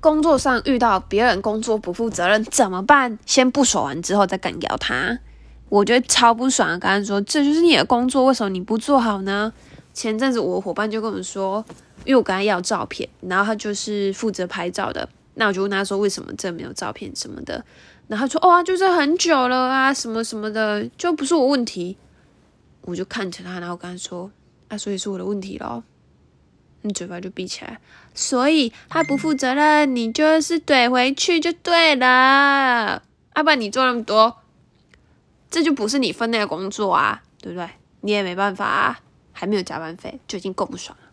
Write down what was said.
工作上遇到别人工作不负责任怎么办？先不说完之后再干掉他，我觉得超不爽。跟他说这就是你的工作，为什么你不做好呢？前阵子我伙伴就跟我说，因为我跟他要照片，然后他就是负责拍照的，那我就问他说为什么这没有照片什么的，然后他说哦，就是很久了啊，什么什么的，就不是我问题。我就看着他，然后跟他说啊，所以是我的问题咯。你嘴巴就闭起来。所以他不负责任，你就是怼回去就对了。要不然你做那么多，这就不是你分内的工作啊，对不对？你也没办法啊，还没有加班费就已经够不爽了